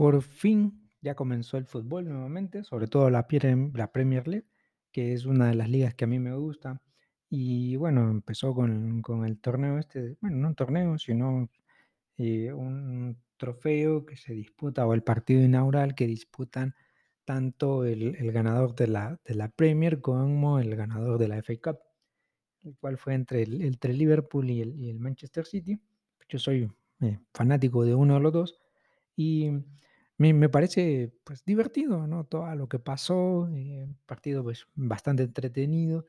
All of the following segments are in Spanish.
Por fin ya comenzó el fútbol nuevamente, sobre todo la Prem la Premier League, que es una de las ligas que a mí me gusta. Y bueno, empezó con con el torneo este, bueno, no un torneo, sino, eh, un trofeo que se disputa, o el partido inaugural que disputan tanto el el ganador de la de la Premier como el ganador de la FA Cup, el cual fue entre el entre Liverpool y el y el Manchester City. Yo soy, eh, fanático de uno de los 2 y me me parece, pues, divertido, ¿no? Todo lo que pasó, eh, partido, pues, bastante entretenido.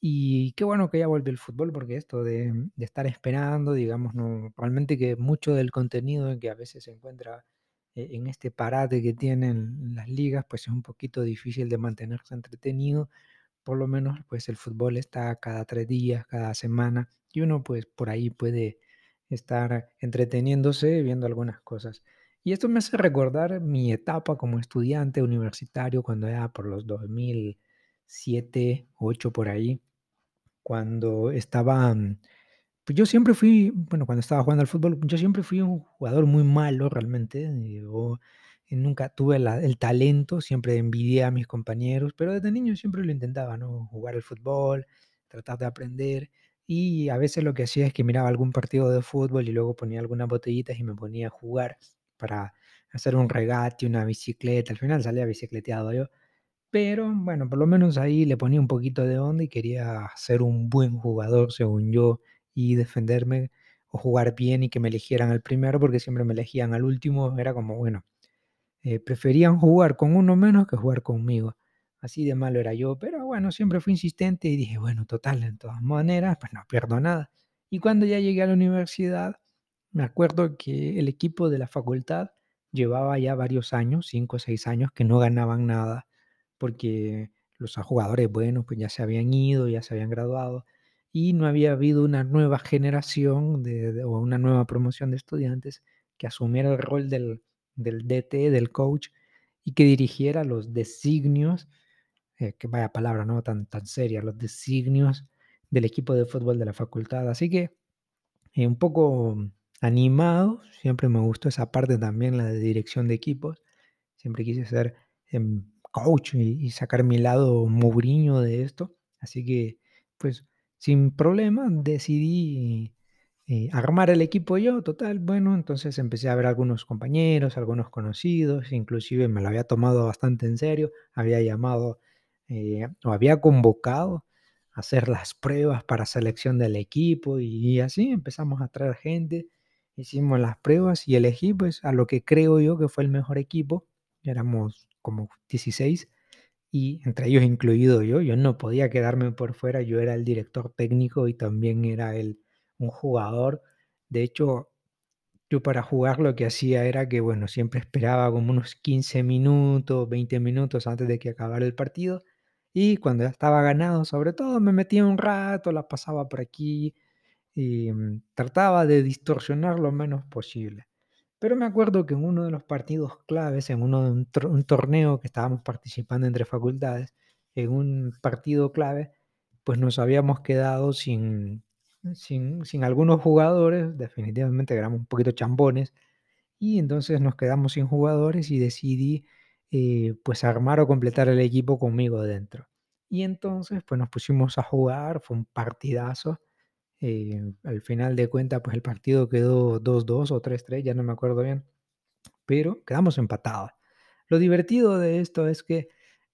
Y qué bueno que ya volvió el fútbol, porque esto de de estar esperando, digamos, no realmente que mucho del contenido que a veces se encuentra e en este parate que tienen las ligas, pues, es un poquito difícil de mantenerse entretenido. Por lo menos, pues, el fútbol está cada 3 días, cada semana, y uno, pues, por ahí puede estar entreteniéndose viendo algunas cosas. Y esto me hace recordar mi etapa como estudiante universitario cuando era por los 2007, 8 por ahí, cuando estaba, mm, pues, yo siempre fui, bueno, cuando estaba jugando al fútbol, yo siempre fui un jugador muy malo realmente, eh, yo nunca tuve el talento, siempre envidié a mis compañeros, pero desde niño siempre lo intentaba, ¿no? Jugar al fútbol, tratar de aprender, y a veces lo que hacía es que miraba algún partido de fútbol y luego ponía algunas botellitas y me ponía a jugar para hacer un regate, una bicicleta, al final salía bicicleteado yo, pero bueno, por lo menos ahí le ponía un poquito de onda y quería ser un buen jugador, según yo, y defenderme o jugar bien y que me eligieran al primero, porque siempre me elegían al último, era como, bueno, eh, preferían jugar con uno menos que jugar conmigo. Así de malo era yo, pero bueno, siempre fui insistente y dije: "Bueno, total, de todas maneras, pues no pierdo nada". Y cuando ya llegué a la universidad, me acuerdo que el equipo de la facultad llevaba ya varios años, 5 o 6 años, que no ganaban nada, porque los jugadores buenos, pues ya se habían ido, ya se habían graduado, y no había habido una nueva generación o una nueva promoción de estudiantes que asumiera el rol del del DT, del coach, y que dirigiera los designios, eh, que vaya palabra, ¿no? Tan tan seria, los designios del equipo de fútbol de la facultad. Así que, eh, un poco animado, siempre me gustó esa parte también, la de dirección de equipos. Siempre quise ser, em, coach y y sacar mi lado Mourinho de esto. Así que, pues, sin problema decidí, eh, armar el equipo yo, total. Bueno, entonces empecé a ver algunos compañeros, algunos conocidos, inclusive me lo había tomado bastante en serio, había llamado, eh, o había convocado a hacer las pruebas para selección del equipo, y así empezamos a traer gente, hicimos las pruebas y elegí, pues, a lo que creo yo que fue el mejor equipo, éramos como 16, y entre ellos incluido yo, yo no podía quedarme por fuera, yo era el director técnico y también era el un jugador. De hecho, yo para jugar lo que hacía era que, bueno, siempre esperaba como unos 15 minutos, 20 minutos antes de que acabara el partido, y cuando ya estaba ganado, sobre todo, me metía un rato, la pasaba por aquí y, mm, trataba de distorsionar lo menos posible. Pero me acuerdo que en uno de los partidos claves, en uno de un torneo que estábamos participando entre facultades, en un partido clave, pues nos habíamos quedado sin sin sin algunos jugadores, definitivamente éramos un poquito chambones, y entonces nos quedamos sin jugadores y decidí, eh, pues armar o completar el equipo conmigo dentro. Y entonces, pues nos pusimos a jugar, fue un partidazo, eh, al final de cuentas, pues el partido quedó 2-2 o 3-3, ya no me acuerdo bien, pero quedamos empatados. Lo divertido de esto es que,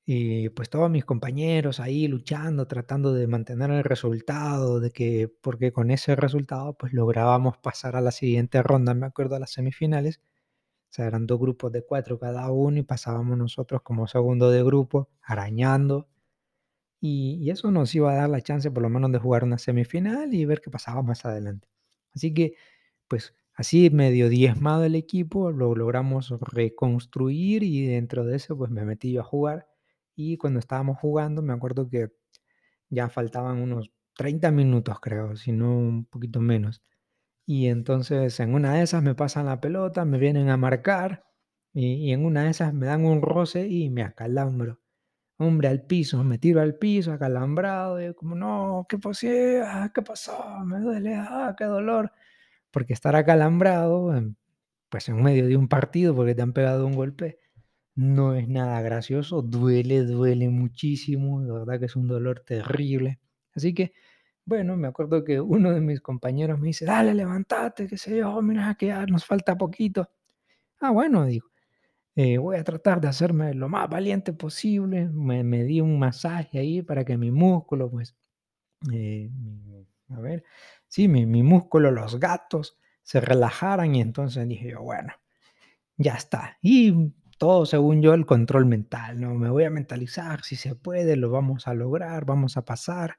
eh, pues todos mis compañeros ahí luchando, tratando de mantener el resultado, de que porque con ese resultado, pues lográbamos pasar a la siguiente ronda, me acuerdo, a las semifinales. O sea, eran 2 grupos de 4 cada uno y pasábamos nosotros como segundo de grupo, arañando. Y eso nos iba a dar la chance, por lo menos, de jugar una semifinal y ver qué pasaba más adelante. Así que, pues, así medio diezmado el equipo, lo logramos reconstruir y dentro de eso, pues me metí yo a jugar. Y cuando estábamos jugando, me acuerdo que ya faltaban unos 30 minutos, creo, si no un poquito menos. Y entonces, en una de esas me pasan la pelota, me vienen a marcar, y y en una de esas me dan un roce y me acalambro. Hombre, al piso, me tiro al piso acalambrado, y como: "No, ¿qué pasé? Ah, ¿qué pasó? Me duele, ah, qué dolor". Porque estar acalambrado, em, pues en medio de un partido porque te han pegado un golpe, no es nada gracioso, duele, duele muchísimo, de verdad que es un dolor terrible. Así que, bueno, me acuerdo que uno de mis compañeros me dice, dale, levántate, qué sé yo, mira que nos falta poquito. Ah, bueno, digo, eh, voy a tratar de hacerme lo más valiente posible. Me, di un masaje ahí para que mi músculo, pues, eh, a ver, sí, mi, mi músculo, los gatos, se relajaran y entonces dije yo, bueno, ya está. Y todo según yo el control mental, ¿no? Me voy a mentalizar, si se puede, lo vamos a lograr, vamos a pasar,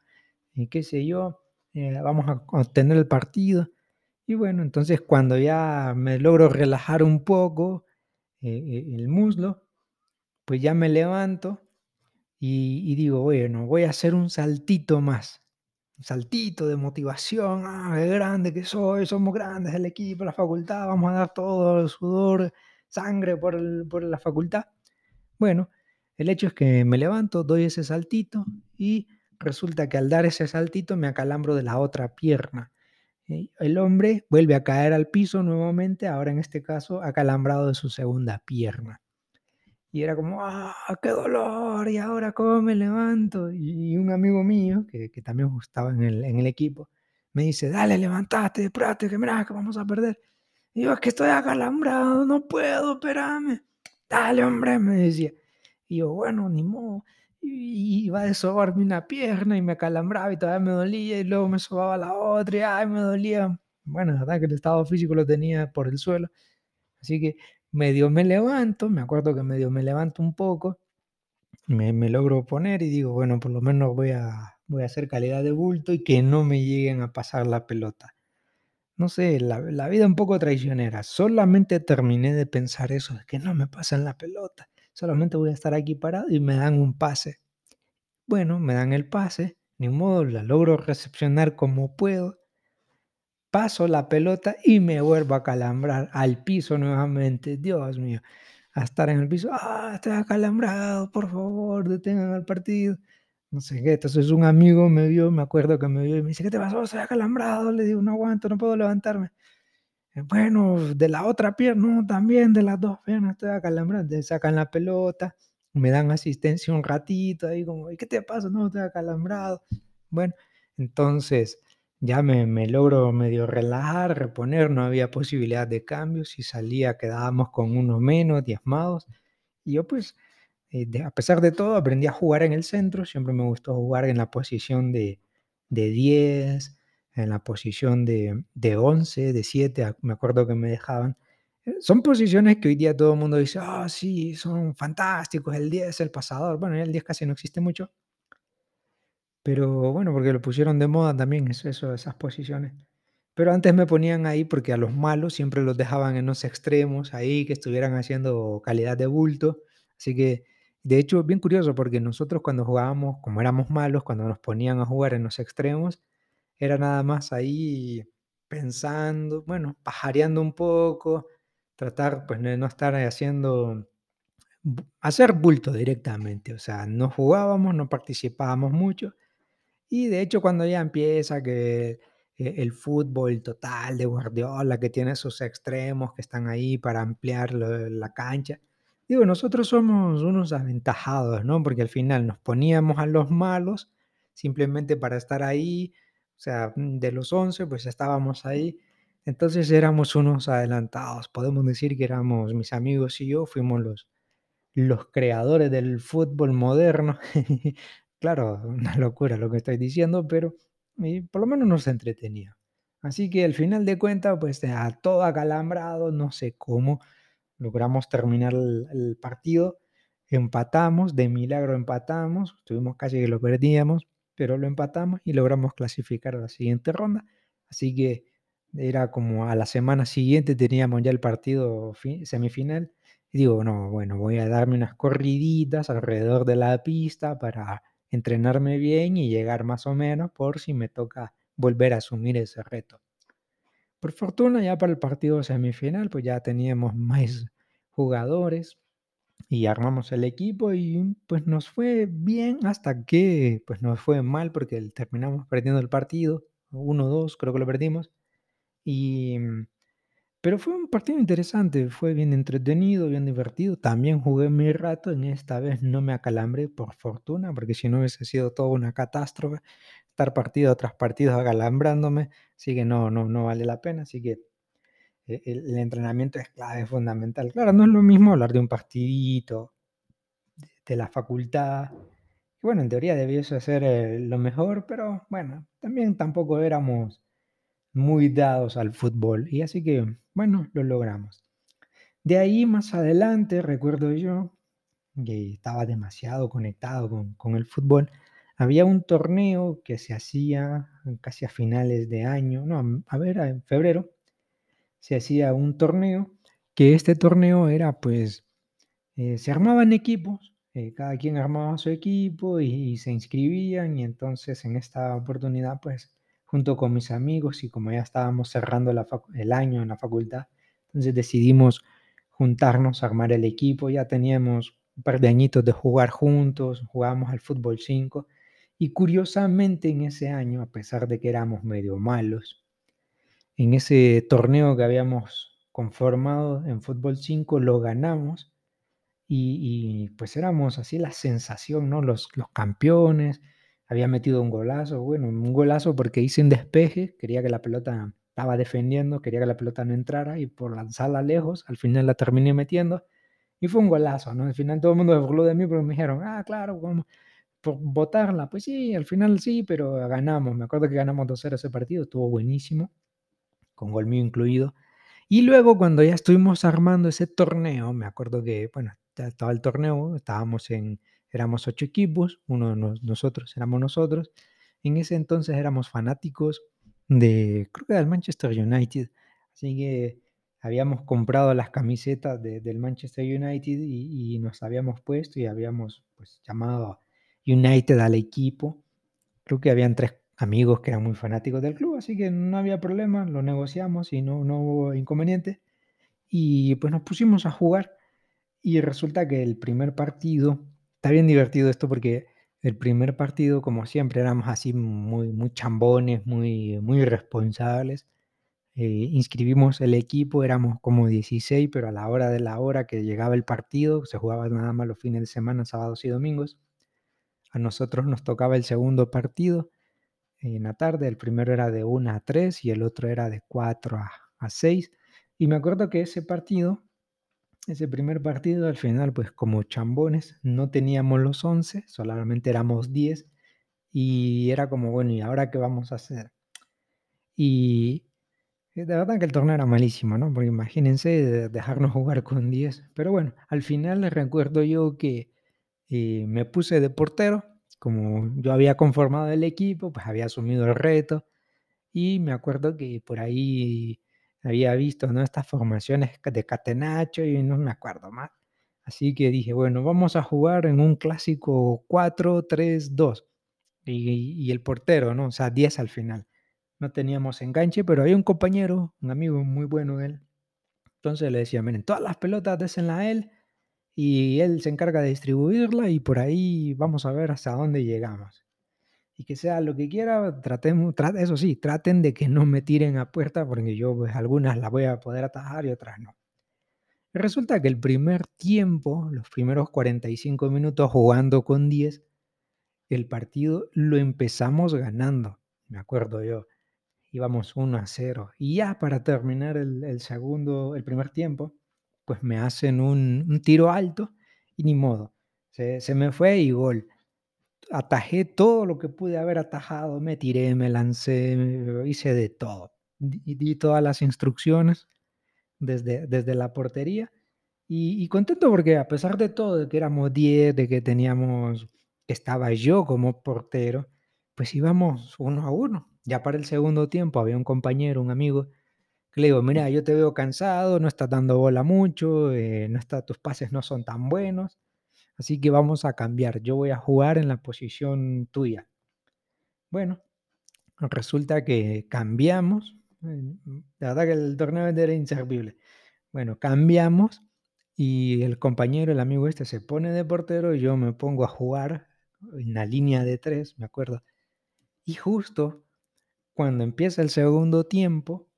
y qué sé yo, eh, vamos a obtener el partido. Y bueno, entonces cuando ya me logro relajar un poco eh, eh, el muslo, pues ya me levanto y, digo, bueno, voy a hacer un saltito más, un saltito de motivación, ah, qué grande que soy, somos grandes el equipo, la facultad, vamos a dar todo el sudor, sangre por, por la facultad. Bueno, el hecho es que me levanto, doy ese saltito y resulta que al dar ese saltito me acalambro de la otra pierna. El hombre vuelve a caer al piso nuevamente, ahora en este caso acalambrado de su segunda pierna. Y era como, ¡ah, qué dolor! ¿Y ahora cómo me levanto? Y un amigo mío, que, que también estaba en el, en el equipo, me dice, dale, levantate, espérate, que mira, que vamos a perder. Y yo, es que estoy acalambrado, no puedo, espérame. Dale, hombre, me decía. Y yo, bueno, ni modo. Y iba a desobarme una pierna y me acalambraba y todavía me dolía y luego me sobaba la otra y ay, me dolía. Bueno, verdad que el estado físico lo tenía por el suelo. Así que medio me levanto, me acuerdo que medio me levanto un poco, me, me logro poner y digo, bueno, por lo menos voy a, voy a hacer calidad de bulto y que no me lleguen a pasar la pelota. No sé, la, la vida un poco traicionera. Solamente terminé de pensar eso, de que no me pasan la pelota. Solamente voy a estar aquí parado y me dan un pase. Bueno, me dan el pase, ni modo, la logro recepcionar como puedo paso la pelota y me vuelvo a calambrar al piso nuevamente. Dios mío, a estar en el piso, ah, estoy acalambrado, por favor, detengan el partido. No sé qué, entonces un amigo me vio, me acuerdo que me vio y me dice, ¿qué te pasó? Estoy acalambrado. Le digo, no aguanto, no puedo levantarme. "Eh, Bueno, de la otra pierna, también de las dos piernas estoy acalambrado. Te sacan la pelota, me dan asistencia un ratito ahí como, ¿y qué te pasa? No, estoy acalambrado. Bueno, entonces ya me, me logro medio relajar, reponer, no había posibilidad de cambio, si salía quedábamos con uno menos, diezmados. Y yo pues, eh, de- a pesar de todo, aprendí a jugar en el centro, siempre me gustó jugar en la posición de, de 10, en la posición de, de 11, de 7, a- me acuerdo que me dejaban. Eh, Son posiciones que hoy día todo el mundo dice, ah, sí, son fantásticos, el 10, el pasador. Bueno, el 10 casi no existe mucho, pero bueno, porque lo pusieron de moda también, eso, eso, esas posiciones. Pero antes me ponían ahí porque a los malos siempre los dejaban en los extremos, ahí que estuvieran haciendo calidad de bulto. Así que, de hecho, bien curioso porque nosotros cuando jugábamos, como éramos malos, cuando nos ponían a jugar en los extremos, era nada más ahí pensando, bueno, pajareando un poco, tratar pues de no estar haciendo, hacer bulto directamente. O sea, no jugábamos, no participábamos mucho y de hecho, cuando ya empieza que e el fútbol total de Guardiola, que tiene sus extremos que están ahí para ampliar la cancha, digo, nosotros somos unos aventajados, ¿no? Porque al final nos poníamos a los malos simplemente para estar ahí, o sea, mm, de los 11 pues estábamos ahí. Entonces éramos unos adelantados. Podemos decir que éramos mis amigos y yo, fuimos los los creadores del fútbol moderno. Claro, una locura lo que estoy diciendo, pero y por lo menos nos entretenía. Así que al final de cuentas, pues a todo acalambrado, no sé cómo, logramos terminar el, el partido, empatamos, de milagro empatamos, tuvimos casi que lo perdíamos, pero lo empatamos y logramos clasificar a la siguiente ronda. Así que era como a la semana siguiente teníamos ya el partido fi- semifinal y digo, no, bueno, voy a darme unas corriditas alrededor de la pista para entrenarme bien y llegar más o menos por si me toca volver a asumir ese reto. Por fortuna, ya para el partido semifinal, pues ya teníamos más jugadores y armamos el equipo y pues nos fue bien hasta que pues nos fue mal porque terminamos perdiendo el partido, uno dos creo que lo perdimos. Y Pero fue un partido interesante, fue bien entretenido, bien divertido. También jugué mi rato, en esta vez no me acalambré por fortuna, porque si no hubiese sido toda una catástrofe estar partido tras partido acalambrándome, así que no, no, no vale la pena, así que el, el entrenamiento es clave, es fundamental. Claro, no es lo mismo hablar de un partidito, de, la facultad, bueno, en teoría debiese ser eh, lo mejor, pero bueno, también tampoco éramos muy dados al fútbol, y así que, bueno, lo logramos. De ahí más adelante, recuerdo yo, que estaba demasiado conectado con, con el fútbol, había un torneo que se hacía casi a finales de año, no, a ver, en febrero, se hacía un torneo, que este torneo era pues, eh, se armaban equipos, eh, cada quien armaba su equipo y, se inscribían y entonces en esta oportunidad pues junto con mis amigos y como ya estábamos cerrando el año en la facultad, entonces decidimos juntarnos, armar el equipo, ya teníamos un par de añitos de jugar juntos, jugábamos al fútbol 5 y curiosamente en ese año, a pesar de que éramos medio malos, en ese torneo que habíamos conformado en fútbol 5 lo ganamos y, pues éramos así la sensación, ¿no? Los, los campeones, había metido un golazo, bueno, un golazo porque hice un despeje, quería que la pelota estaba defendiendo, quería que la pelota no entrara y por lanzarla lejos, al final la terminé metiendo y fue un golazo, ¿no? Al final todo el mundo se burló de mí porque me dijeron, ah, claro, vamos por votarla, pues sí, al final sí, pero ganamos, me acuerdo que ganamos 2-0 ese partido, estuvo buenísimo, con gol mío incluido. Y luego cuando ya estuvimos armando ese torneo, me acuerdo que, bueno, estaba el torneo, estábamos en, éramos ocho equipos, uno de nos, nosotros éramos nosotros. En ese entonces éramos fanáticos de, creo que del Manchester United. Así que habíamos comprado las camisetas de, del Manchester United y, y, nos habíamos puesto y habíamos pues llamado United al equipo. Creo que habían tres amigos que eran muy fanáticos del club, así que no había problema, lo negociamos y no, no hubo inconveniente. Y pues nos pusimos a jugar y resulta que el primer partido, está bien divertido esto porque el primer partido, como siempre, éramos así muy, muy chambones, muy, muy responsables. Eh, inscribimos el equipo, éramos como 16, pero a la hora de la hora que llegaba el partido, se jugaba nada más los fines de semana, sábados y domingos. A nosotros nos tocaba el segundo partido en la tarde. El primero era de 1 a 3 y el otro era de 4 a, a 6. Y me acuerdo que ese partido, ese primer partido, al final, pues como chambones, no teníamos los 11, solamente éramos 10. Y era como, bueno, ¿y ahora qué vamos a hacer? Y de verdad que el torneo era malísimo, ¿no? Porque imagínense dejarnos jugar con 10. Pero bueno, al final recuerdo yo que eh, me puse de portero como yo había conformado el equipo, pues había asumido el reto y me acuerdo que por ahí había visto, ¿no? Estas formaciones de catenacho y no me acuerdo más. Así que dije, bueno, vamos a jugar en un clásico 4-3-2 y, y el portero, ¿no? O sea, 10 al final. No teníamos enganche, pero había un compañero, un amigo muy bueno él. Entonces le decía, miren, todas las pelotas désenla a él y él se encarga de distribuirla y por ahí vamos a ver hasta dónde llegamos. Y que sea lo que quiera, tratemos, eso sí, traten de que no me tiren a puerta porque yo pues, algunas las voy a poder atajar y otras no. Resulta que el primer tiempo, los primeros 45 minutos jugando con 10, el partido lo empezamos ganando, me acuerdo yo. Íbamos 1 a 0. Y ya para terminar el segundo, el primer tiempo, pues me hacen un, tiro alto y ni modo. Se, se, me fue y gol. Atajé todo lo que pude haber atajado, me tiré, me lancé, hice de todo. Di, di todas las instrucciones desde, desde la portería y, y, contento porque a pesar de todo, de que éramos 10, de que teníamos, que estaba yo como portero, pues íbamos uno a uno. Ya para el segundo tiempo había un compañero, un amigo, le digo, mira, yo te veo cansado, no estás dando bola mucho, eh, no está, tus pases no son tan buenos, así que vamos a cambiar. Yo voy a jugar en la posición tuya. Bueno, resulta que cambiamos. La verdad que el torneo era inservible. Bueno, cambiamos y el compañero, el amigo este, se pone de portero y yo me pongo a jugar en la línea de tres, me acuerdo. Y justo cuando empieza el segundo tiempo,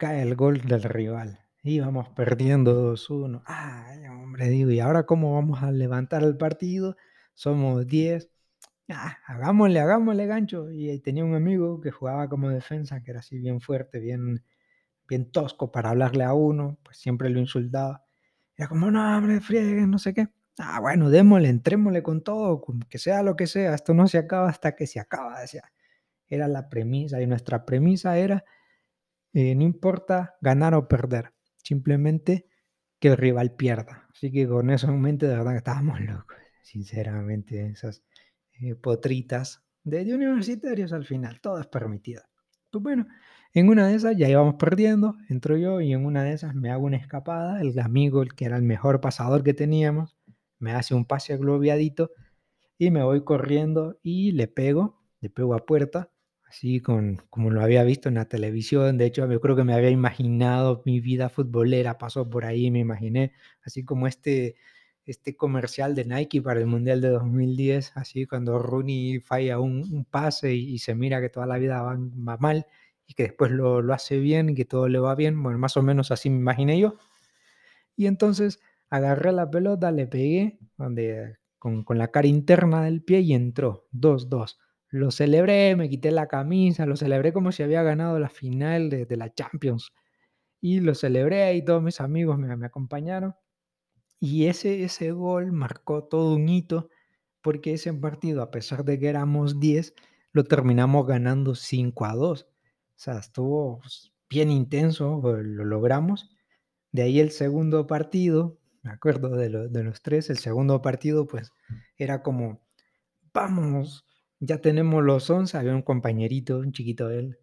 cae el gol del rival. Íbamos perdiendo 2-1. Ay, hombre, digo, ¿y ahora cómo vamos a levantar el partido? Somos 10. Ah, hagámosle, hagámosle, gancho. Y tenía un amigo que jugaba como defensa, que era así bien fuerte, bien, bien tosco para hablarle a uno, pues siempre lo insultaba. Era como, no, hombre, friegue, no sé qué. Ah, bueno, démosle, entrémosle con todo, que sea lo que sea, esto no se acaba hasta que se acaba, decía. Era la premisa, y nuestra premisa era, eh, no importa ganar o perder, simplemente que el rival pierda. Así que con eso en mente, de verdad que estábamos locos, sinceramente, esas eh, potritas de, universitarios al final, todo es permitido. Pues bueno, en una de esas ya íbamos perdiendo, entro yo y en una de esas me hago una escapada, el amigo, el que era el mejor pasador que teníamos, me hace un pase aglobiadito y me voy corriendo y le pego, le pego a puerta así con, como lo había visto en la televisión. De hecho, yo creo que me había imaginado mi vida futbolera, pasó por ahí, me imaginé, así como este, este comercial de Nike para el Mundial de 2010, así cuando Rooney falla un, pase y, se mira que toda la vida va, va mal y que después lo, lo, hace bien y que todo le va bien. Bueno, más o menos así me imaginé yo. Y entonces agarré la pelota, le pegué donde, con, con la cara interna del pie y entró 2-2 lo celebré, me quité la camisa, lo celebré como si había ganado la final de, la Champions. Y lo celebré y todos mis amigos me, me, acompañaron. Y ese, ese gol marcó todo un hito porque ese partido, a pesar de que éramos 10, lo terminamos ganando 5 a 2. O sea, estuvo pues, bien intenso, lo logramos. De ahí el segundo partido, me acuerdo de, lo, de los tres, el segundo partido pues era como, vamos, ya tenemos los 11, había un compañerito, un chiquito de él,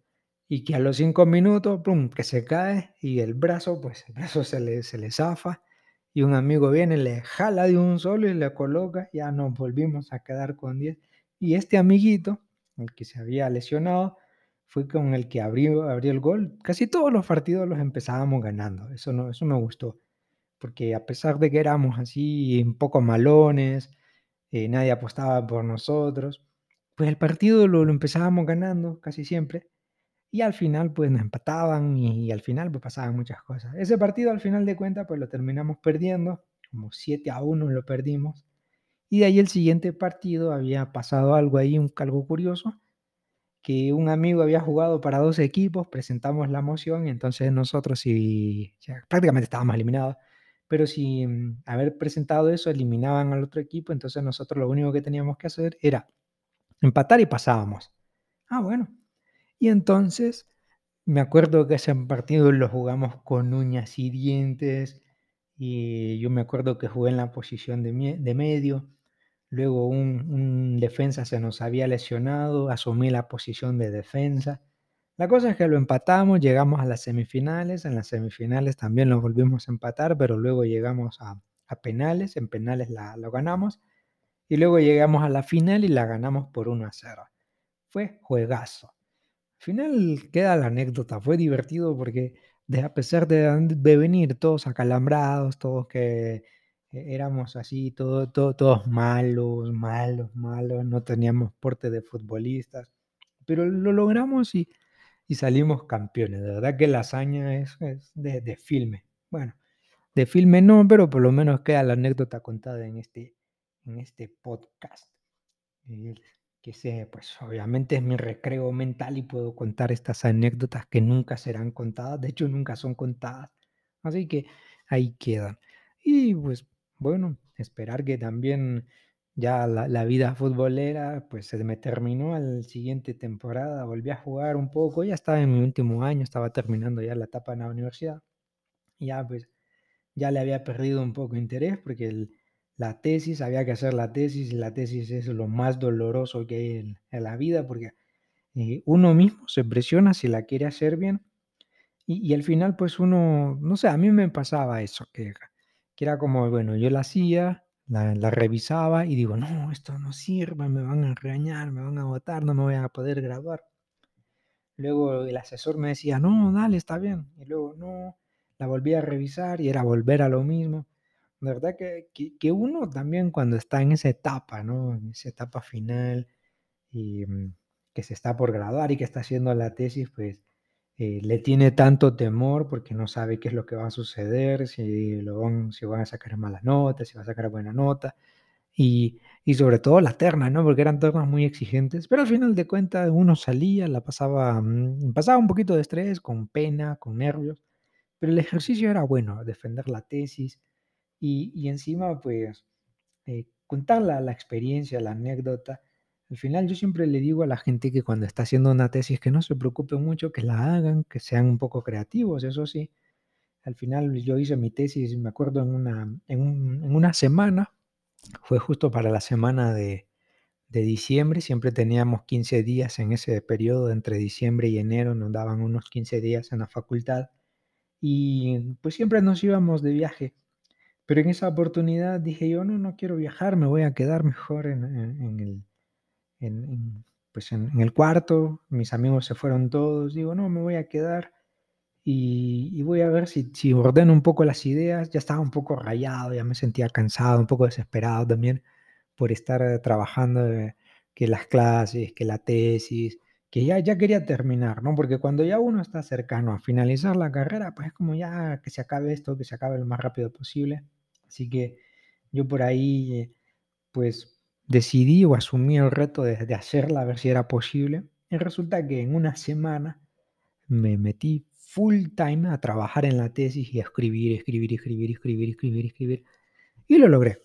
y que a los 5 minutos, pum, que se cae y el brazo, pues el brazo se le, se le zafa y un amigo viene, le jala de un solo y le coloca, ya nos volvimos a quedar con 10. Y este amiguito, el que se había lesionado, fue con el que abrió, abrió el gol. Casi todos los partidos los empezábamos ganando, eso, no, eso me gustó, porque a pesar de que éramos así un poco malones, eh, nadie apostaba por nosotros, pues el partido lo, empezábamos ganando casi siempre y al final pues nos empataban y, al final pues pasaban muchas cosas. Ese partido al final de cuentas pues lo terminamos perdiendo, como 7 a 1 lo perdimos y de ahí el siguiente partido había pasado algo ahí, un, algo curioso, que un amigo había jugado para dos equipos, presentamos la moción y entonces nosotros si prácticamente estábamos eliminados, pero si haber presentado eso eliminaban al otro equipo, entonces nosotros lo único que teníamos que hacer era empatar y pasábamos. Ah, bueno. Y entonces me acuerdo que ese partido lo jugamos con uñas y dientes. Y yo me acuerdo que jugué en la posición de, de medio. Luego un, defensa se nos había lesionado, asumí la posición de defensa. La cosa es que lo empatamos, llegamos a las semifinales. En las semifinales también lo volvimos a empatar, pero luego llegamos a, a penales. En penales lo ganamos. Y luego llegamos a la final y la ganamos por 1 a 0. Fue juegazo. Al final queda la anécdota, fue divertido porque de, a pesar de, de, venir todos acalambrados, todos que éramos así, todo, todo, todos malos, malos, malos, no teníamos porte de futbolistas, pero lo logramos y, y salimos campeones. De verdad que la hazaña es, de filme. Bueno, de filme no, pero por lo menos queda la anécdota contada en este, en este podcast. Eh, que sé, pues obviamente es mi recreo mental y puedo contar estas anécdotas que nunca serán contadas, de hecho nunca son contadas. Así que ahí quedan. Y pues bueno, esperar que también ya la, la vida futbolera pues se me terminó al siguiente temporada, volví a jugar un poco, ya estaba en mi último año, estaba terminando ya la etapa en la universidad. Ya pues ya le había perdido un poco interés porque el, la tesis, había que hacer la tesis y la tesis es lo más doloroso que hay en, la vida porque eh, uno mismo se presiona si la quiere hacer bien y, al final pues uno, no sé, a mí me pasaba eso, que, era como, bueno, yo la hacía, la, la, revisaba y digo, no, esto no sirve, me van a regañar, me van a votar, no me voy a poder graduar. Luego el asesor me decía, no, dale, está bien. Y luego, no, la volví a revisar y era volver a lo mismo. De verdad que, que, uno también cuando está en esa etapa, ¿no? En esa etapa final y mm, que se está por graduar y que está haciendo la tesis, pues eh, le tiene tanto temor porque no sabe qué es lo que va a suceder, si, lo van, si van a sacar mala nota, si va a sacar buena nota, y, y sobre todo la terna, ¿no? Porque eran ternas muy exigentes, pero al final de cuentas uno salía, la pasaba, mm, pasaba un poquito de estrés, con pena, con nervios, pero el ejercicio era bueno, defender la tesis y, y encima, pues, eh, contar la, experiencia, la anécdota. Al final yo siempre le digo a la gente que cuando está haciendo una tesis que no se preocupen mucho, que la hagan, que sean un poco creativos, eso sí. Al final yo hice mi tesis, me acuerdo, en una, en un- en una semana, fue justo para la semana de, de diciembre, siempre teníamos 15 días en ese periodo, entre diciembre y enero nos daban unos 15 días en la facultad y pues siempre nos íbamos de viaje. Pero en esa oportunidad dije yo, no, no quiero viajar, me voy a quedar mejor en, en- el, en, pues en, el cuarto, mis amigos se fueron todos, digo, no, me voy a quedar y, voy a ver si, si ordeno un poco las ideas, ya estaba un poco rayado, ya me sentía cansado, un poco desesperado también por estar eh, trabajando, eh, que las clases, que la tesis, que ya, ya quería terminar, ¿no? Porque cuando ya uno está cercano a finalizar la carrera, pues es como ya que se acabe esto, que se acabe lo más rápido posible. Así que yo por ahí, eh, pues decidí o asumí el reto de, hacerla, a ver si era posible. Y resulta que en una semana me metí full time a trabajar en la tesis y a escribir, escribir, escribir, escribir, escribir, escribir. Y lo logré.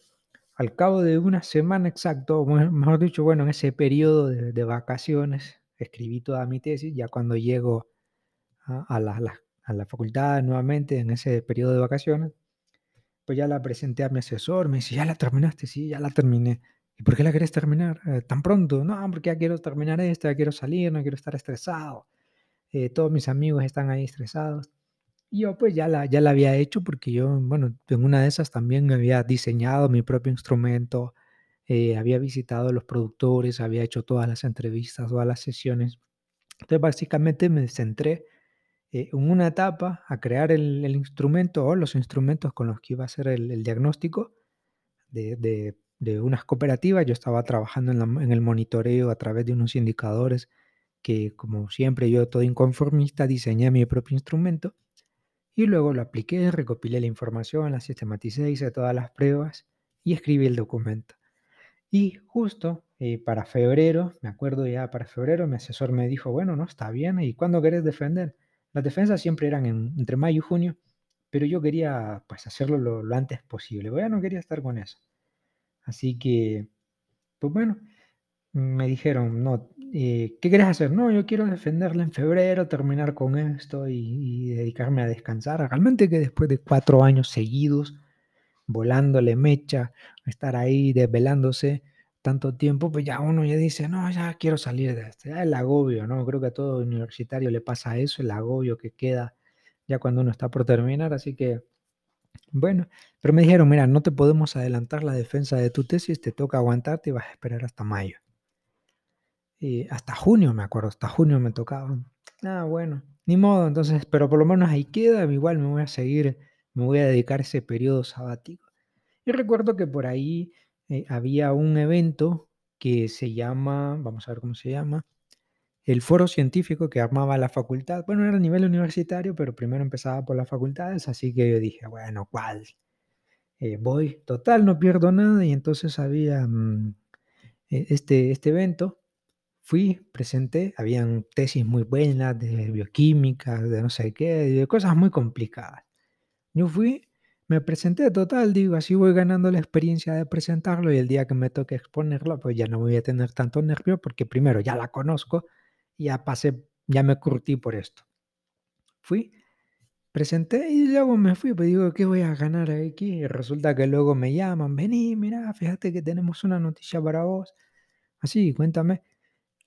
Al cabo de una semana exacto, mejor dicho, bueno, en ese periodo de, de vacaciones, escribí toda mi tesis. Ya cuando llego a, a la- a la facultad nuevamente, en ese periodo de vacaciones, pues ya la presenté a mi asesor, me dice, ¿ya la terminaste? Sí, ya la terminé. ¿Y por qué la querés terminar eh, tan pronto? No, porque ya quiero terminar esto, ya quiero salir, no quiero estar estresado. eh, todos mis amigos están ahí estresados. Y yo pues ya la, ya la había hecho porque yo, bueno, en una de esas también había diseñado mi propio instrumento, eh, había visitado a los productores, había hecho todas las entrevistas, todas las sesiones. Entonces básicamente me centré eh, en una etapa a crear el, instrumento o los instrumentos con los que iba a hacer el, el diagnóstico de, de- de unas cooperativas. Yo estaba trabajando en, la- en el monitoreo a través de unos indicadores que, como siempre, yo todo inconformista, diseñé mi propio instrumento y luego lo apliqué, recopilé la información, la sistematicé, hice todas las pruebas y escribí el documento. Y justo eh, para febrero, me acuerdo ya para febrero, mi asesor me dijo, bueno, no, está bien, ¿y cuándo querés defender? Las defensas siempre eran en- entre mayo y junio, pero yo quería pues hacerlo lo, antes posible, ya no quería estar con eso. Así que, pues bueno, me dijeron, no, eh, ¿qué querés hacer? No, yo quiero defenderla en febrero, terminar con esto y, y dedicarme a descansar. Realmente que después de cuatro años seguidos, volándole mecha, estar ahí desvelándose tanto tiempo, pues ya uno ya dice, no, ya quiero salir de esto, ya el agobio, ¿no? Creo que a todo universitario le pasa eso, el agobio que queda ya cuando uno está por terminar, así que, bueno, pero me dijeron, mira, no te podemos adelantar la defensa de tu tesis, te toca aguantarte y vas a esperar hasta mayo. Y hasta junio, me acuerdo, hasta junio me tocaba. Ah, bueno, ni modo, entonces, pero por lo menos ahí queda, igual me voy a seguir, me voy a dedicar ese periodo sabático. Y recuerdo que por ahí eh, había un evento que se llama, vamos a ver cómo se llama, el foro científico que armaba la facultad. Bueno, era a nivel universitario, pero primero empezaba por las facultades, así que yo dije, bueno, ¿cuál? Eh, voy, total, no pierdo nada. Y entonces había mm, e- este, este evento, fui, presenté, habían tesis muy buenas de bioquímica, de no sé qué, de cosas muy complicadas. Yo fui, me presenté total, digo, así voy ganando la experiencia de presentarlo y el día que me toque exponerlo, pues ya no voy a tener tanto nervio porque primero ya la conozco ya pasé, ya me curtí por esto. Fui, presenté y luego me fui, pues digo, ¿qué voy a ganar aquí? Y resulta que luego me llaman, vení, mira, fíjate que tenemos una noticia para vos. Así, cuéntame.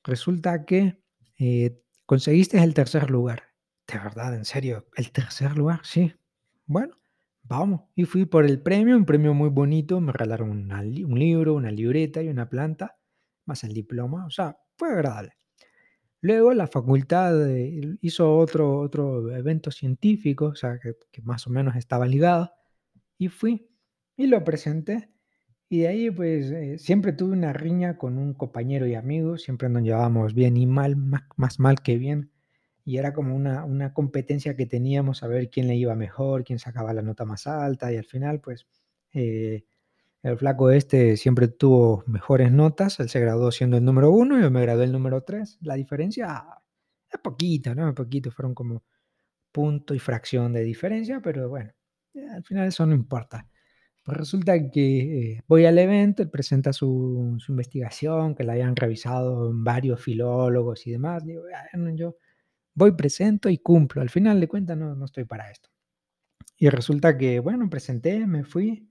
Resulta que eh, conseguiste el tercer lugar. De verdad, en serio, el tercer lugar, sí. Bueno, vamos. Y fui por el premio, un premio muy bonito. Me regalaron una un libro, una libreta y una planta, más el diploma. O sea, fue agradable. Luego la facultad eh, hizo otro, otro evento científico, o sea, que, que más o menos estaba ligado. Y fui y lo presenté. Y de ahí, pues, eh, siempre tuve una riña con un compañero y amigo, siempre nos llevábamos bien y mal, más mal que bien. Y era como una, una competencia que teníamos a ver quién le iba mejor, quién sacaba la nota más alta y al final pues eh, el flaco este siempre tuvo mejores notas, él se graduó siendo el número uno yo me gradué el número tres. La diferencia es poquita, ¿no? Es poquito, fueron como punto y fracción de diferencia, pero bueno, al final eso no importa. Pues resulta que eh, voy al evento, él presenta su, su, investigación, que la habían revisado varios filólogos y demás. Digo, yo voy, presento y cumplo. Al final de cuentas no, no estoy para esto. Y resulta que, bueno, presenté, me fui,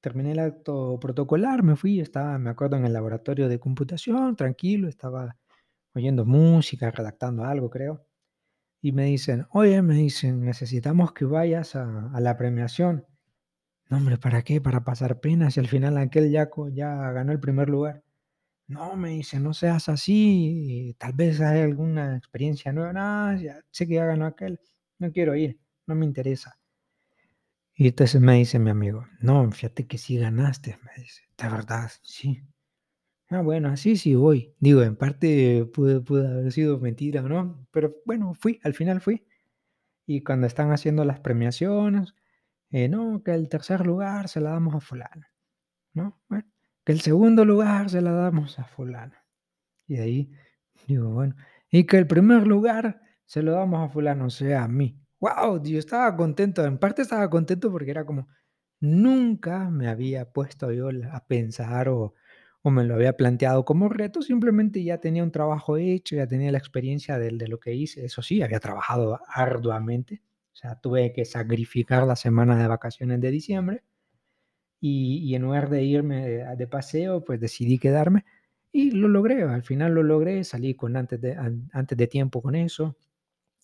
terminé el acto protocolar, me fui, estaba, me acuerdo, en el laboratorio de computación, tranquilo, estaba oyendo música, redactando algo, creo. Y me dicen, oye, me dicen, necesitamos que vayas a, a la premiación. No, hombre, ¿para qué? Para pasar penas y al final aquel yaco ya ganó el primer lugar. No, me dice, no seas así, tal vez hay alguna experiencia nueva. No, ya sé que ya ganó aquel, no quiero ir, no me interesa. Y entonces me dice mi amigo, no, fíjate que sí ganaste, me dice, de verdad, sí. Ah, bueno, así sí voy. Digo, en parte pudo, haber sido mentira, ¿no? Pero bueno, fui, al final fui. Y cuando están haciendo las premiaciones, eh, no, que el tercer lugar se la damos a fulano, ¿no? Bueno, que el segundo lugar se la damos a fulano. Y de ahí digo, bueno, y que el primer lugar se lo damos a fulano, o sea, a mí. ¡Wow! Yo estaba contento, en parte estaba contento porque era como, nunca me había puesto yo a pensar o, o me lo había planteado como reto, simplemente ya tenía un trabajo hecho, ya tenía la experiencia de, de lo que hice, eso sí, había trabajado arduamente, o sea, tuve que sacrificar la semana de vacaciones de diciembre y, en lugar de irme de, paseo, pues decidí quedarme y lo logré, al final lo logré, salí con antes de, antes de tiempo con eso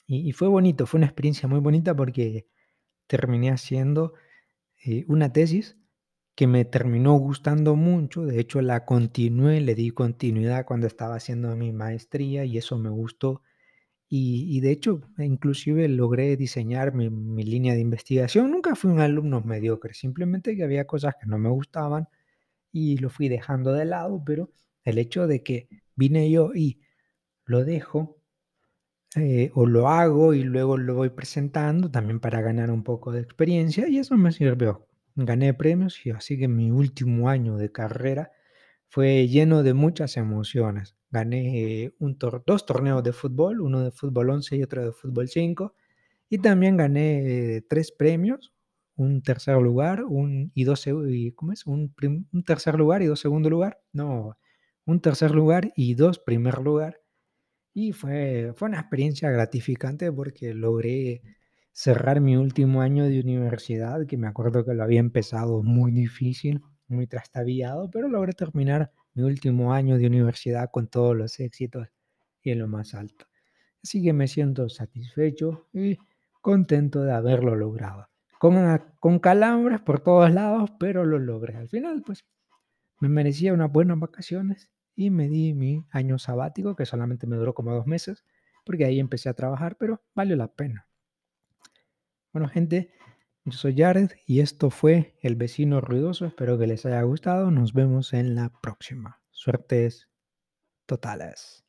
y, y fue bonito, fue una experiencia muy bonita porque terminé haciendo eh, una tesis que me terminó gustando mucho, de hecho la continué, le di continuidad cuando estaba haciendo mi maestría y eso me gustó y, de hecho, inclusive logré diseñar mi, mi, línea de investigación. Nunca fui un alumno mediocre, simplemente que había cosas que no me gustaban y lo fui dejando de lado, pero el hecho de que vine yo y lo dejo eh, o lo hago y luego lo voy presentando también para ganar un poco de experiencia y eso me sirvió. Gané premios y así que mi último año de carrera fue lleno de muchas emociones. Gané un tor dos torneos de fútbol, uno de fútbol 11 y otro de fútbol 5. Y también gané eh, tres premios, un tercer lugar un, y dos, y, ¿cómo es? Un, un, tercer lugar y dos segundo lugar. No, un tercer lugar y dos primer lugar. Y fue, fue una experiencia gratificante porque logré cerrar mi último año de universidad, que me acuerdo que lo había empezado muy difícil, muy trastabillado, pero logré terminar mi último año de universidad con todos los éxitos y en lo más alto. Así que me siento satisfecho y contento de haberlo logrado. Con, con calambres por todos lados, pero lo logré. Al final, pues, me merecía unas buenas vacaciones y me di mi año sabático, que solamente me duró como dos meses, porque ahí empecé a trabajar, pero valió la pena. Bueno, gente, yo soy Jared y esto fue El vecino ruidoso. Espero que les haya gustado. Nos vemos en la próxima. Suertes totales.